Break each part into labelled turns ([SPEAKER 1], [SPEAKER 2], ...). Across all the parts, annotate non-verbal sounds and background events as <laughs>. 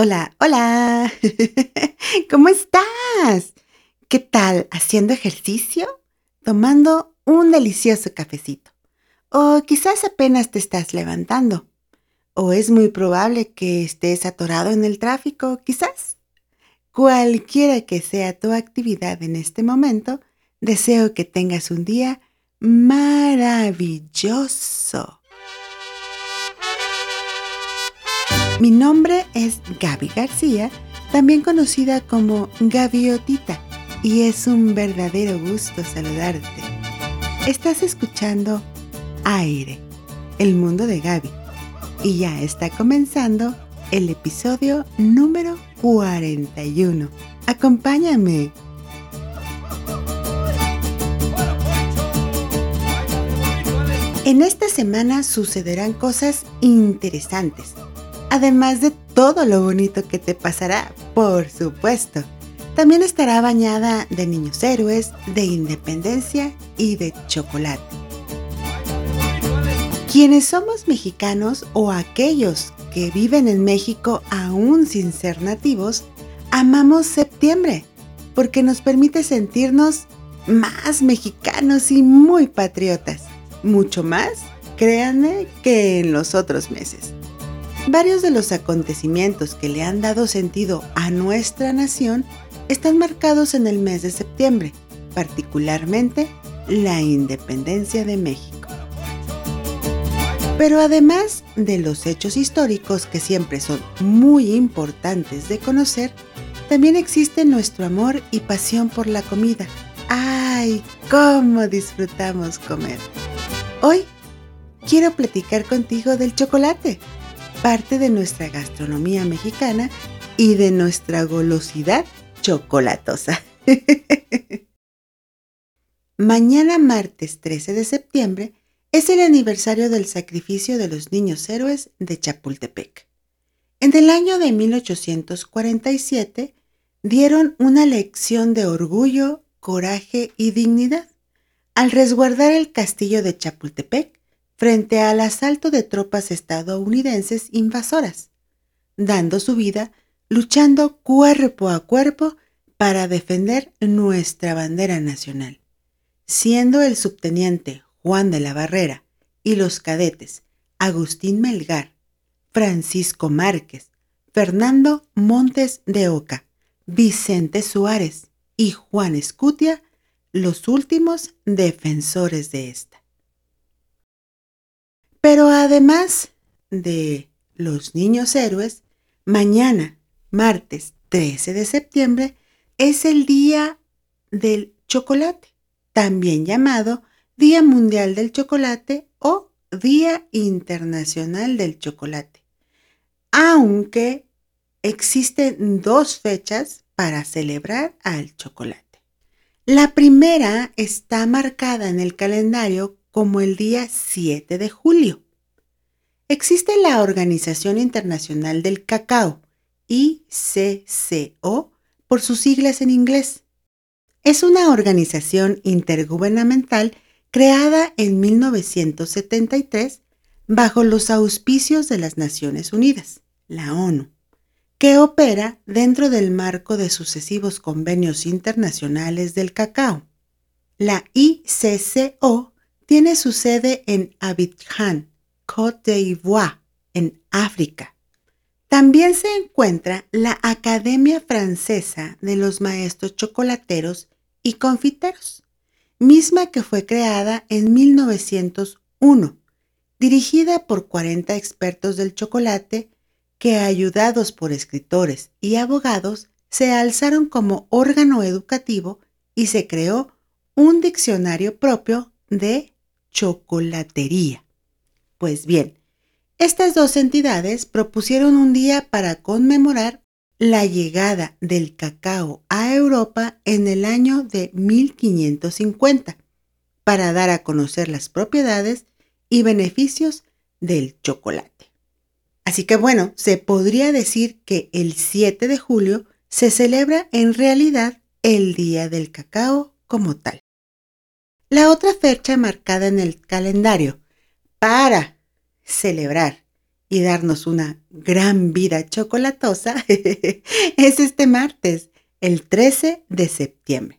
[SPEAKER 1] Hola, hola. <laughs> ¿Cómo estás? ¿Qué tal? ¿Haciendo ejercicio? ¿Tomando un delicioso cafecito? O quizás apenas te estás levantando. O es muy probable que estés atorado en el tráfico, quizás. Cualquiera que sea tu actividad en este momento, deseo que tengas un día maravilloso. Mi nombre es Gaby García, también conocida como Gaviotita, y es un verdadero gusto saludarte. Estás escuchando Aire, el mundo de Gaby, y ya está comenzando el episodio número 41. Acompáñame. En esta semana sucederán cosas interesantes además de todo lo bonito que te pasará, por supuesto. También estará bañada de niños héroes, de independencia y de chocolate. Quienes somos mexicanos o aquellos que viven en México aún sin ser nativos, amamos septiembre porque nos permite sentirnos más mexicanos y muy patriotas. Mucho más, créanme, que en los otros meses. Varios de los acontecimientos que le han dado sentido a nuestra nación están marcados en el mes de septiembre, particularmente la independencia de México. Pero además de los hechos históricos que siempre son muy importantes de conocer, también existe nuestro amor y pasión por la comida. ¡Ay, cómo disfrutamos comer! Hoy quiero platicar contigo del chocolate parte de nuestra gastronomía mexicana y de nuestra golosidad chocolatosa. <laughs> Mañana martes 13 de septiembre es el aniversario del sacrificio de los niños héroes de Chapultepec. En el año de 1847 dieron una lección de orgullo, coraje y dignidad al resguardar el castillo de Chapultepec frente al asalto de tropas estadounidenses invasoras, dando su vida luchando cuerpo a cuerpo para defender nuestra bandera nacional, siendo el subteniente Juan de la Barrera y los cadetes Agustín Melgar, Francisco Márquez, Fernando Montes de Oca, Vicente Suárez y Juan Escutia los últimos defensores de esta. Pero además de los niños héroes, mañana, martes 13 de septiembre, es el Día del Chocolate, también llamado Día Mundial del Chocolate o Día Internacional del Chocolate. Aunque existen dos fechas para celebrar al chocolate. La primera está marcada en el calendario como el día 7 de julio. Existe la Organización Internacional del Cacao, ICCO, por sus siglas en inglés. Es una organización intergubernamental creada en 1973 bajo los auspicios de las Naciones Unidas, la ONU, que opera dentro del marco de sucesivos convenios internacionales del cacao. La ICCO tiene su sede en Abidjan, Côte d'Ivoire, en África. También se encuentra la Academia Francesa de los Maestros Chocolateros y Confiteros, misma que fue creada en 1901, dirigida por 40 expertos del chocolate que, ayudados por escritores y abogados, se alzaron como órgano educativo y se creó un diccionario propio de chocolatería. Pues bien, estas dos entidades propusieron un día para conmemorar la llegada del cacao a Europa en el año de 1550, para dar a conocer las propiedades y beneficios del chocolate. Así que bueno, se podría decir que el 7 de julio se celebra en realidad el Día del Cacao como tal. La otra fecha marcada en el calendario para celebrar y darnos una gran vida chocolatosa <laughs> es este martes, el 13 de septiembre.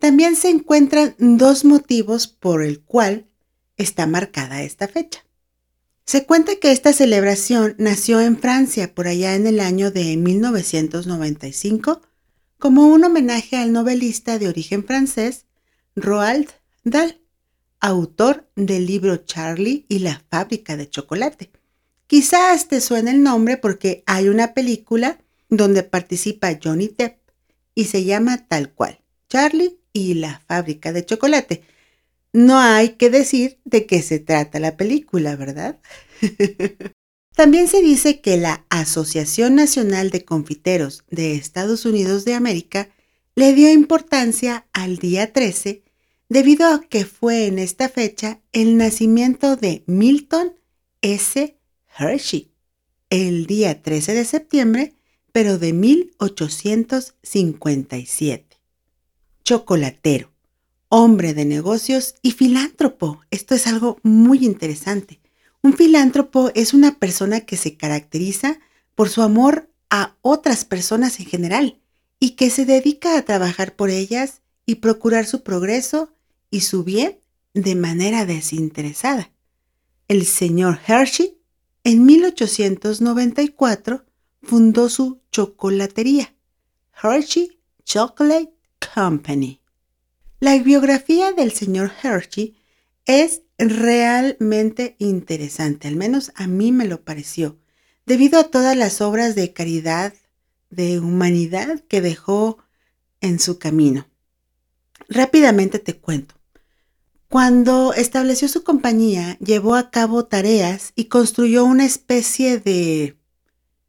[SPEAKER 1] También se encuentran dos motivos por el cual está marcada esta fecha. Se cuenta que esta celebración nació en Francia por allá en el año de 1995 como un homenaje al novelista de origen francés Roald Dahl, autor del libro Charlie y la fábrica de chocolate. Quizás te suene el nombre porque hay una película donde participa Johnny Depp y se llama tal cual, Charlie y la fábrica de chocolate no hay que decir de qué se trata la película, ¿verdad? <laughs> También se dice que la Asociación Nacional de Confiteros de Estados Unidos de América le dio importancia al día 13 debido a que fue en esta fecha el nacimiento de Milton S. Hershey, el día 13 de septiembre, pero de 1857. Chocolatero hombre de negocios y filántropo. Esto es algo muy interesante. Un filántropo es una persona que se caracteriza por su amor a otras personas en general y que se dedica a trabajar por ellas y procurar su progreso y su bien de manera desinteresada. El señor Hershey en 1894 fundó su chocolatería, Hershey Chocolate Company. La biografía del señor Hershey es realmente interesante, al menos a mí me lo pareció, debido a todas las obras de caridad, de humanidad que dejó en su camino. Rápidamente te cuento. Cuando estableció su compañía, llevó a cabo tareas y construyó una especie de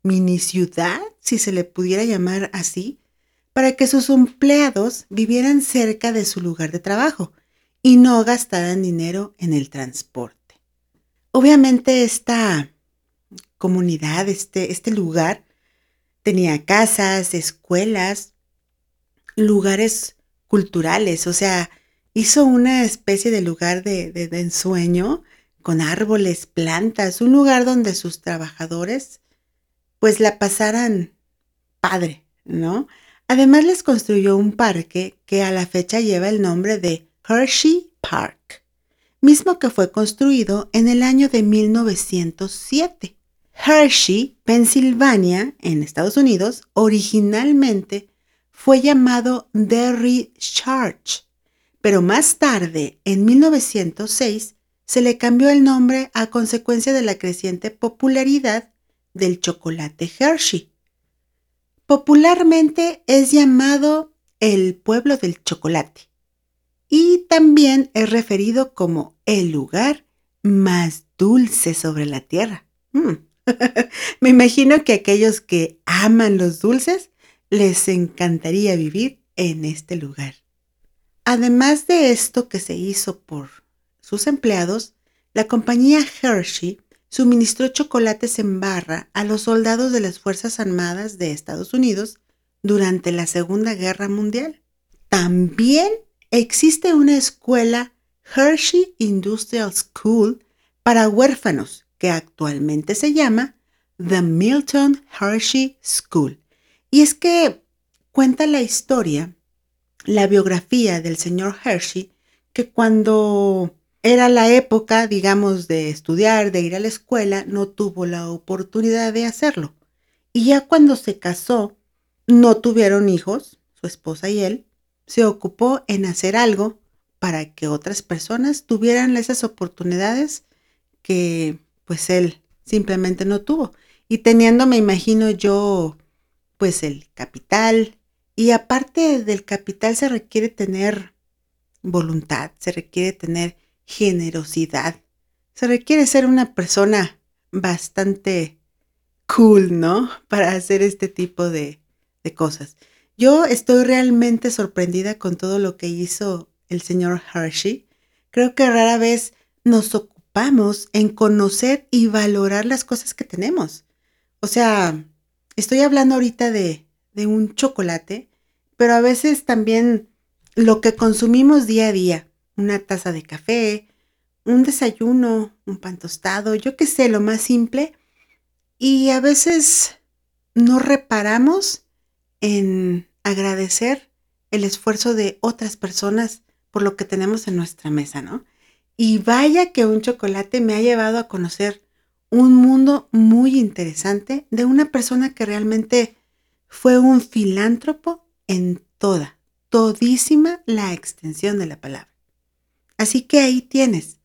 [SPEAKER 1] mini ciudad, si se le pudiera llamar así, para que sus empleados vivieran cerca de su lugar de trabajo y no gastaran dinero en el transporte. Obviamente esta comunidad, este, este lugar, tenía casas, escuelas, lugares culturales, o sea, hizo una especie de lugar de, ensueño con árboles, plantas, un lugar donde sus trabajadores pues la pasaran padre, ¿no? Además les construyó un parque que a la fecha lleva el nombre de Hershey Park, mismo que fue construido en el año de 1907. Hershey, Pensilvania, en Estados Unidos, originalmente fue llamado Derry Church, pero más tarde, en 1906, se le cambió el nombre a consecuencia de la creciente popularidad del chocolate Hershey Popularmente es llamado el pueblo del chocolate y también es referido como el lugar más dulce sobre la tierra. Mm. <laughs> Me imagino que aquellos que aman los dulces les encantaría vivir en este lugar. Además de esto que se hizo por sus empleados, la compañía Hershey suministró chocolates en barra a los soldados de las Fuerzas Armadas de Estados Unidos durante la Segunda Guerra Mundial. También existe una escuela Hershey Industrial School para huérfanos que actualmente se llama The Milton Hershey School. Y es que cuenta la historia, la biografía del señor Hershey, que cuando era la época, digamos, de estudiar, de ir a la escuela, no tuvo la oportunidad de hacerlo. Y ya cuando se casó, no tuvieron hijos, su esposa y él, se ocupó en hacer algo para que otras personas tuvieran esas oportunidades que pues él simplemente no tuvo. Y teniendo, me imagino yo, pues el capital. Y aparte del capital se requiere tener voluntad, se requiere tener generosidad. Se requiere ser una persona bastante cool, ¿no? <laughs> Para hacer este tipo de, de cosas. Yo estoy realmente sorprendida con todo lo que hizo el señor Hershey. Creo que rara vez nos en conocer y valorar las cosas que tenemos. O sea, estoy hablando ahorita de, de un chocolate, pero a veces también lo que consumimos día a día una taza de café, un desayuno, un pan tostado, yo qué sé, lo más simple. Y a veces no reparamos en agradecer el esfuerzo de otras personas por lo que tenemos en nuestra mesa, ¿no? Y vaya que un chocolate me ha llevado a conocer un mundo muy interesante de una persona que realmente fue un filántropo en toda, todísima la extensión de la palabra. Así que ahí tienes,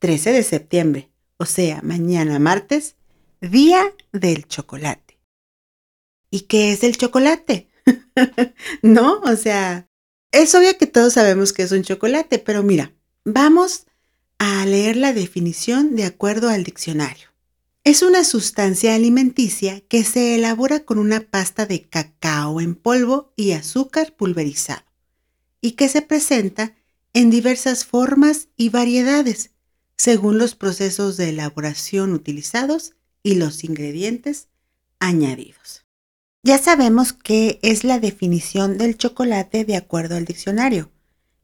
[SPEAKER 1] 13 de septiembre, o sea, mañana martes, Día del Chocolate. ¿Y qué es el chocolate? <laughs> ¿No? O sea, es obvio que todos sabemos que es un chocolate, pero mira, vamos a leer la definición de acuerdo al diccionario. Es una sustancia alimenticia que se elabora con una pasta de cacao en polvo y azúcar pulverizado y que se presenta en diversas formas y variedades según los procesos de elaboración utilizados y los ingredientes añadidos. Ya sabemos qué es la definición del chocolate de acuerdo al diccionario.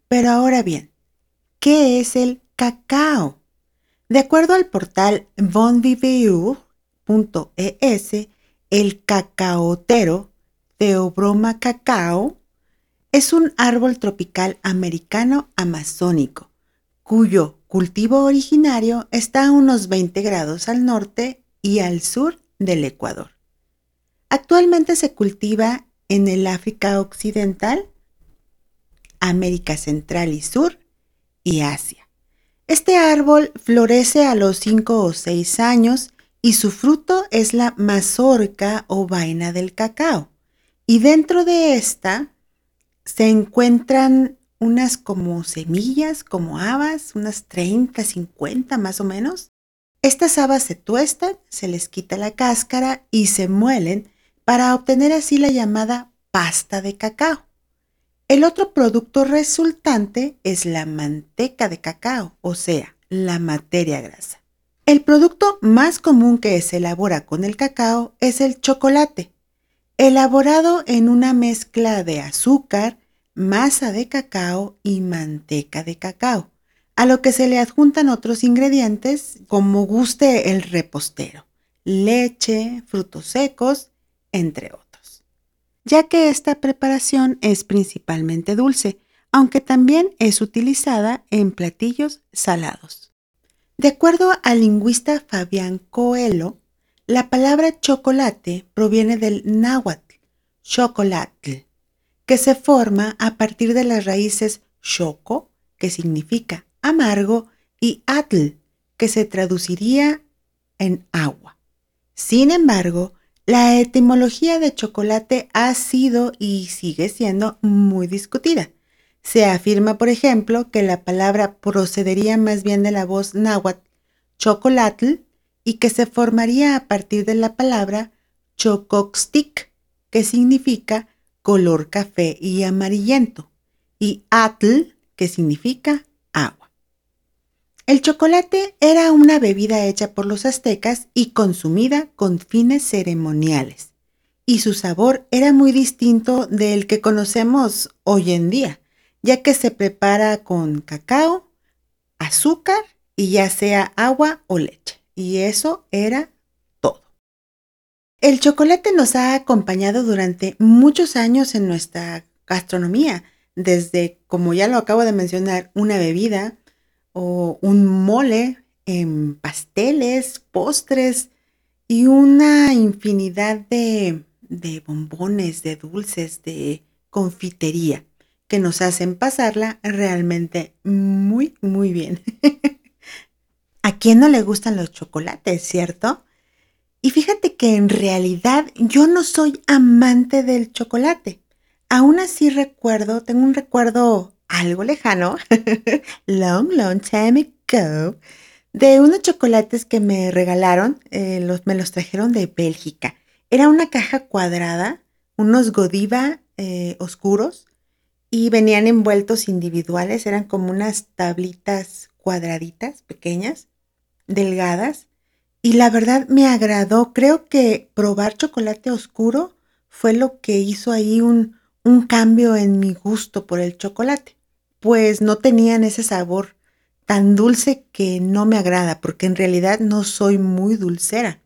[SPEAKER 1] Pero ahora bien, ¿qué es el cacao? De acuerdo al portal bonviveur.es, el cacaotero, Teobroma cacao, es un árbol tropical americano amazónico, cuyo cultivo originario está a unos 20 grados al norte y al sur del Ecuador. Actualmente se cultiva en el África Occidental, América Central y Sur y Asia. Este árbol florece a los 5 o 6 años y su fruto es la mazorca o vaina del cacao. Y dentro de esta se encuentran unas como semillas, como habas, unas 30, 50 más o menos. Estas habas se tuestan, se les quita la cáscara y se muelen para obtener así la llamada pasta de cacao. El otro producto resultante es la manteca de cacao, o sea, la materia grasa. El producto más común que se elabora con el cacao es el chocolate, elaborado en una mezcla de azúcar, masa de cacao y manteca de cacao, a lo que se le adjuntan otros ingredientes como guste el repostero, leche, frutos secos entre otros. Ya que esta preparación es principalmente dulce, aunque también es utilizada en platillos salados. De acuerdo al lingüista Fabián Coelho, la palabra chocolate proviene del náhuatl, chocolatl, que se forma a partir de las raíces choco, que significa amargo, y atl, que se traduciría en agua. Sin embargo, la etimología de chocolate ha sido y sigue siendo muy discutida. Se afirma, por ejemplo, que la palabra procedería más bien de la voz náhuatl chocolatl y que se formaría a partir de la palabra chocoxtic, que significa color café y amarillento, y atl, que significa. El chocolate era una bebida hecha por los aztecas y consumida con fines ceremoniales, y su sabor era muy distinto del que conocemos hoy en día, ya que se prepara con cacao, azúcar y ya sea agua o leche. Y eso era todo. El chocolate nos ha acompañado durante muchos años en nuestra gastronomía, desde, como ya lo acabo de mencionar, una bebida, o un mole en pasteles, postres y una infinidad de, de bombones, de dulces, de confitería que nos hacen pasarla realmente muy, muy bien. <laughs> ¿A quién no le gustan los chocolates, cierto? Y fíjate que en realidad yo no soy amante del chocolate. Aún así recuerdo, tengo un recuerdo algo lejano, <laughs> long, long time ago, de unos chocolates que me regalaron, eh, me los trajeron de Bélgica. Era una caja cuadrada, unos Godiva eh, oscuros y venían envueltos individuales, eran como unas tablitas cuadraditas, pequeñas, delgadas. Y la verdad me agradó. Creo que probar chocolate oscuro fue lo que hizo ahí un, un cambio en mi gusto por el chocolate pues no tenían ese sabor tan dulce que no me agrada, porque en realidad no soy muy dulcera.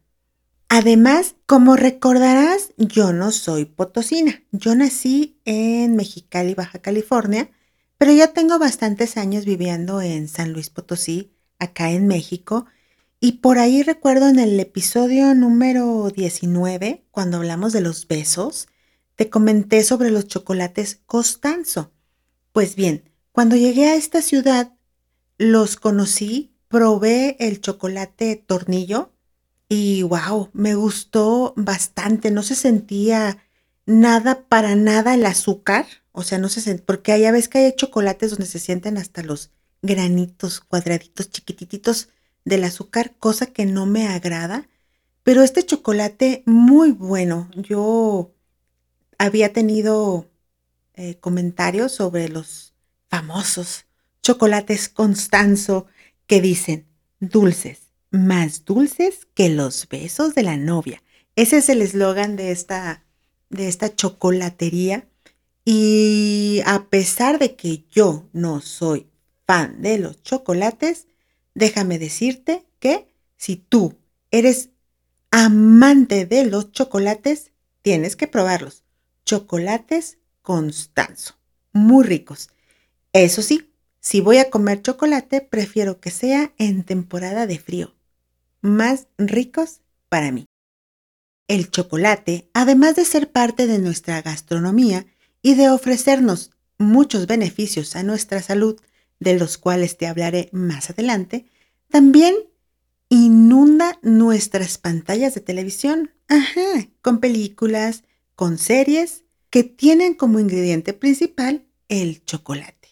[SPEAKER 1] Además, como recordarás, yo no soy potosina. Yo nací en Mexicali, Baja California, pero ya tengo bastantes años viviendo en San Luis Potosí, acá en México. Y por ahí recuerdo en el episodio número 19, cuando hablamos de los besos, te comenté sobre los chocolates Costanzo. Pues bien, cuando llegué a esta ciudad, los conocí, probé el chocolate tornillo y wow, me gustó bastante. No se sentía nada para nada el azúcar. O sea, no se sentía, porque ya ves que hay chocolates donde se sienten hasta los granitos cuadraditos chiquititos del azúcar, cosa que no me agrada. Pero este chocolate muy bueno. Yo había tenido eh, comentarios sobre los famosos chocolates Constanzo que dicen dulces, más dulces que los besos de la novia. Ese es el eslogan de esta, de esta chocolatería. Y a pesar de que yo no soy fan de los chocolates, déjame decirte que si tú eres amante de los chocolates, tienes que probarlos. Chocolates Constanzo, muy ricos. Eso sí, si voy a comer chocolate, prefiero que sea en temporada de frío más ricos para mí. El chocolate, además de ser parte de nuestra gastronomía y de ofrecernos muchos beneficios a nuestra salud, de los cuales te hablaré más adelante, también inunda nuestras pantallas de televisión, ajá, con películas, con series que tienen como ingrediente principal el chocolate.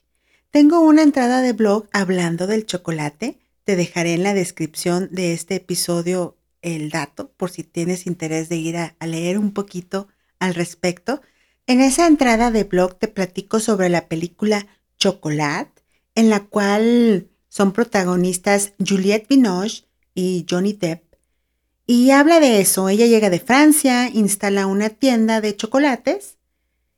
[SPEAKER 1] Tengo una entrada de blog hablando del chocolate te dejaré en la descripción de este episodio el dato por si tienes interés de ir a, leer un poquito al respecto. En esa entrada de blog te platico sobre la película Chocolate, en la cual son protagonistas Juliette Binoche y Johnny Depp. Y habla de eso, ella llega de Francia, instala una tienda de chocolates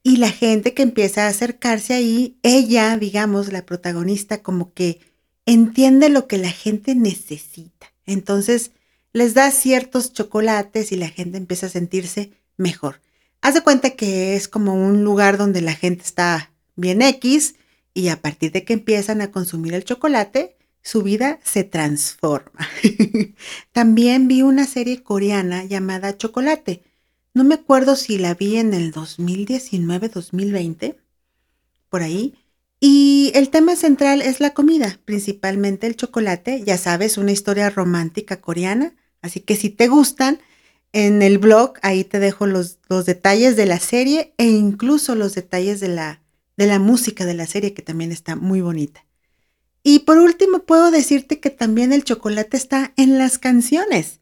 [SPEAKER 1] y la gente que empieza a acercarse ahí, ella, digamos, la protagonista, como que entiende lo que la gente necesita. Entonces les da ciertos chocolates y la gente empieza a sentirse mejor. Haz de cuenta que es como un lugar donde la gente está bien X y a partir de que empiezan a consumir el chocolate, su vida se transforma. <laughs> También vi una serie coreana llamada Chocolate. No me acuerdo si la vi en el 2019-2020, por ahí, y el tema central es la comida, principalmente el chocolate, ya sabes, una historia romántica coreana, así que si te gustan, en el blog ahí te dejo los, detalles de la serie e incluso los detalles de la, de la música de la serie que también está muy bonita. Y por último, puedo decirte que también el chocolate está en las canciones.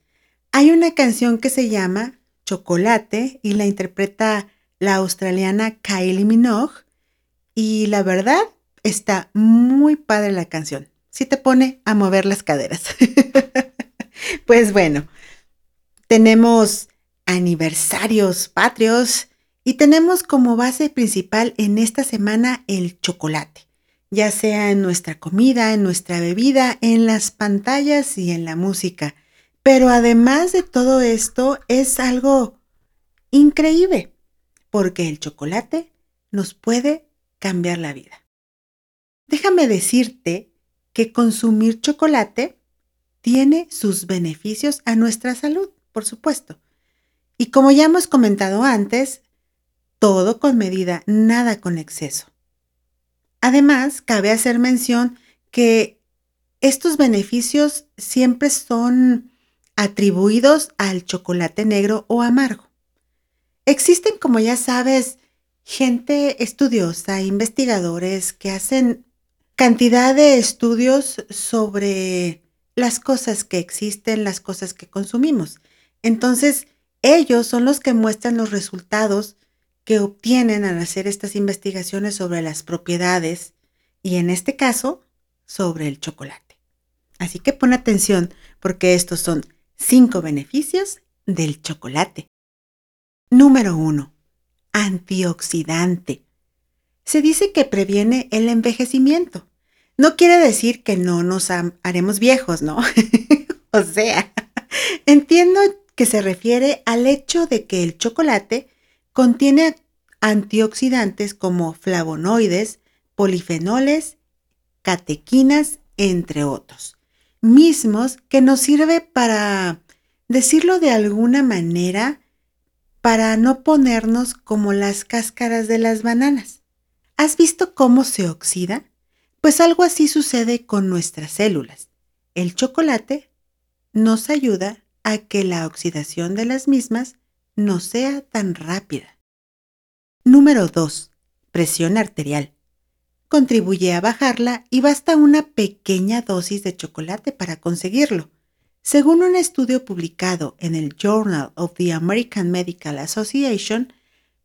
[SPEAKER 1] Hay una canción que se llama Chocolate y la interpreta la australiana Kylie Minogue y la verdad, está muy padre la canción. Sí te pone a mover las caderas. <laughs> pues bueno, tenemos aniversarios patrios y tenemos como base principal en esta semana el chocolate, ya sea en nuestra comida, en nuestra bebida, en las pantallas y en la música. Pero además de todo esto es algo increíble, porque el chocolate nos puede cambiar la vida. Déjame decirte que consumir chocolate tiene sus beneficios a nuestra salud, por supuesto. Y como ya hemos comentado antes, todo con medida, nada con exceso. Además, cabe hacer mención que estos beneficios siempre son atribuidos al chocolate negro o amargo. Existen, como ya sabes, gente estudiosa, investigadores que hacen cantidad de estudios sobre las cosas que existen, las cosas que consumimos. Entonces, ellos son los que muestran los resultados que obtienen al hacer estas investigaciones sobre las propiedades y en este caso, sobre el chocolate. Así que pon atención porque estos son cinco beneficios del chocolate. Número 1 antioxidante. Se dice que previene el envejecimiento. No quiere decir que no nos haremos viejos, ¿no? <laughs> o sea, entiendo que se refiere al hecho de que el chocolate contiene antioxidantes como flavonoides, polifenoles, catequinas, entre otros, mismos que nos sirve para, decirlo de alguna manera, para no ponernos como las cáscaras de las bananas. ¿Has visto cómo se oxida? Pues algo así sucede con nuestras células. El chocolate nos ayuda a que la oxidación de las mismas no sea tan rápida. Número 2. Presión arterial. Contribuye a bajarla y basta una pequeña dosis de chocolate para conseguirlo. Según un estudio publicado en el Journal of the American Medical Association,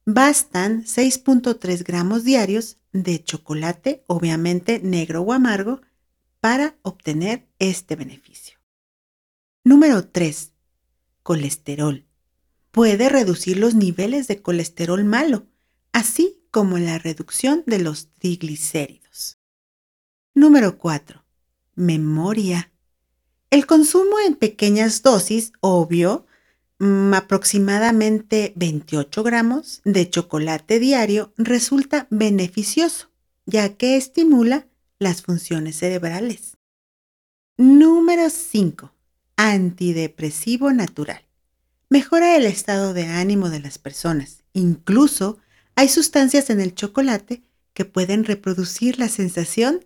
[SPEAKER 1] bastan 6.3 gramos diarios de chocolate, obviamente negro o amargo, para obtener este beneficio. Número 3. Colesterol. Puede reducir los niveles de colesterol malo, así como la reducción de los triglicéridos. Número 4. Memoria. El consumo en pequeñas dosis, obvio, Mm, aproximadamente 28 gramos de chocolate diario resulta beneficioso, ya que estimula las funciones cerebrales. Número 5. Antidepresivo natural. Mejora el estado de ánimo de las personas. Incluso hay sustancias en el chocolate que pueden reproducir la sensación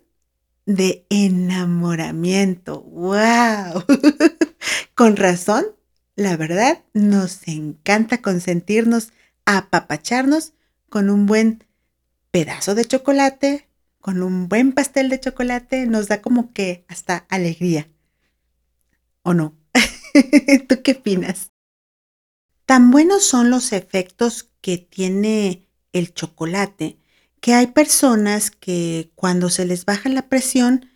[SPEAKER 1] de enamoramiento. ¡Wow! <laughs> Con razón la verdad, nos encanta consentirnos, apapacharnos con un buen pedazo de chocolate, con un buen pastel de chocolate, nos da como que hasta alegría. ¿O no? <laughs> ¿Tú qué opinas? Tan buenos son los efectos que tiene el chocolate que hay personas que cuando se les baja la presión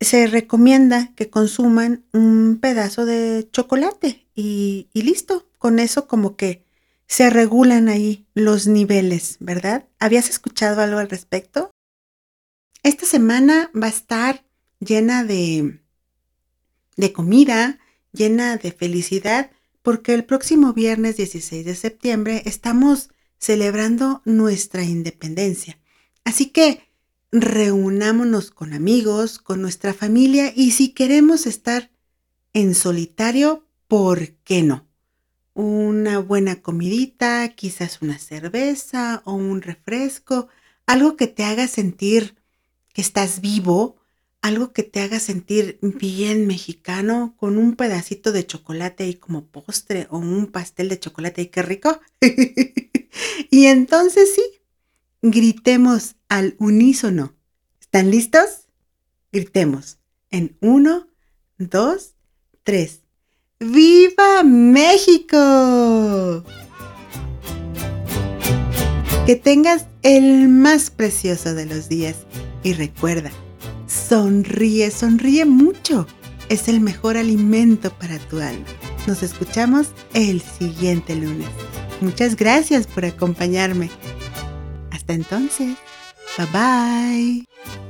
[SPEAKER 1] se recomienda que consuman un pedazo de chocolate y, listo. Con eso como que se regulan ahí los niveles, ¿verdad? ¿Habías escuchado algo al respecto? Esta semana va a estar llena de, de comida, llena de felicidad, porque el próximo viernes 16 de septiembre estamos celebrando nuestra independencia. Así que reunámonos con amigos, con nuestra familia y si queremos estar en solitario, ¿por qué no? Una buena comidita, quizás una cerveza o un refresco, algo que te haga sentir que estás vivo, algo que te haga sentir bien mexicano, con un pedacito de chocolate ahí como postre o un pastel de chocolate y qué rico. <laughs> y entonces sí, Gritemos al unísono. ¿Están listos? Gritemos en uno, dos, tres. ¡Viva México! Que tengas el más precioso de los días y recuerda, sonríe, sonríe mucho. Es el mejor alimento para tu alma. Nos escuchamos el siguiente lunes. Muchas gracias por acompañarme. Hasta entonces, bye bye.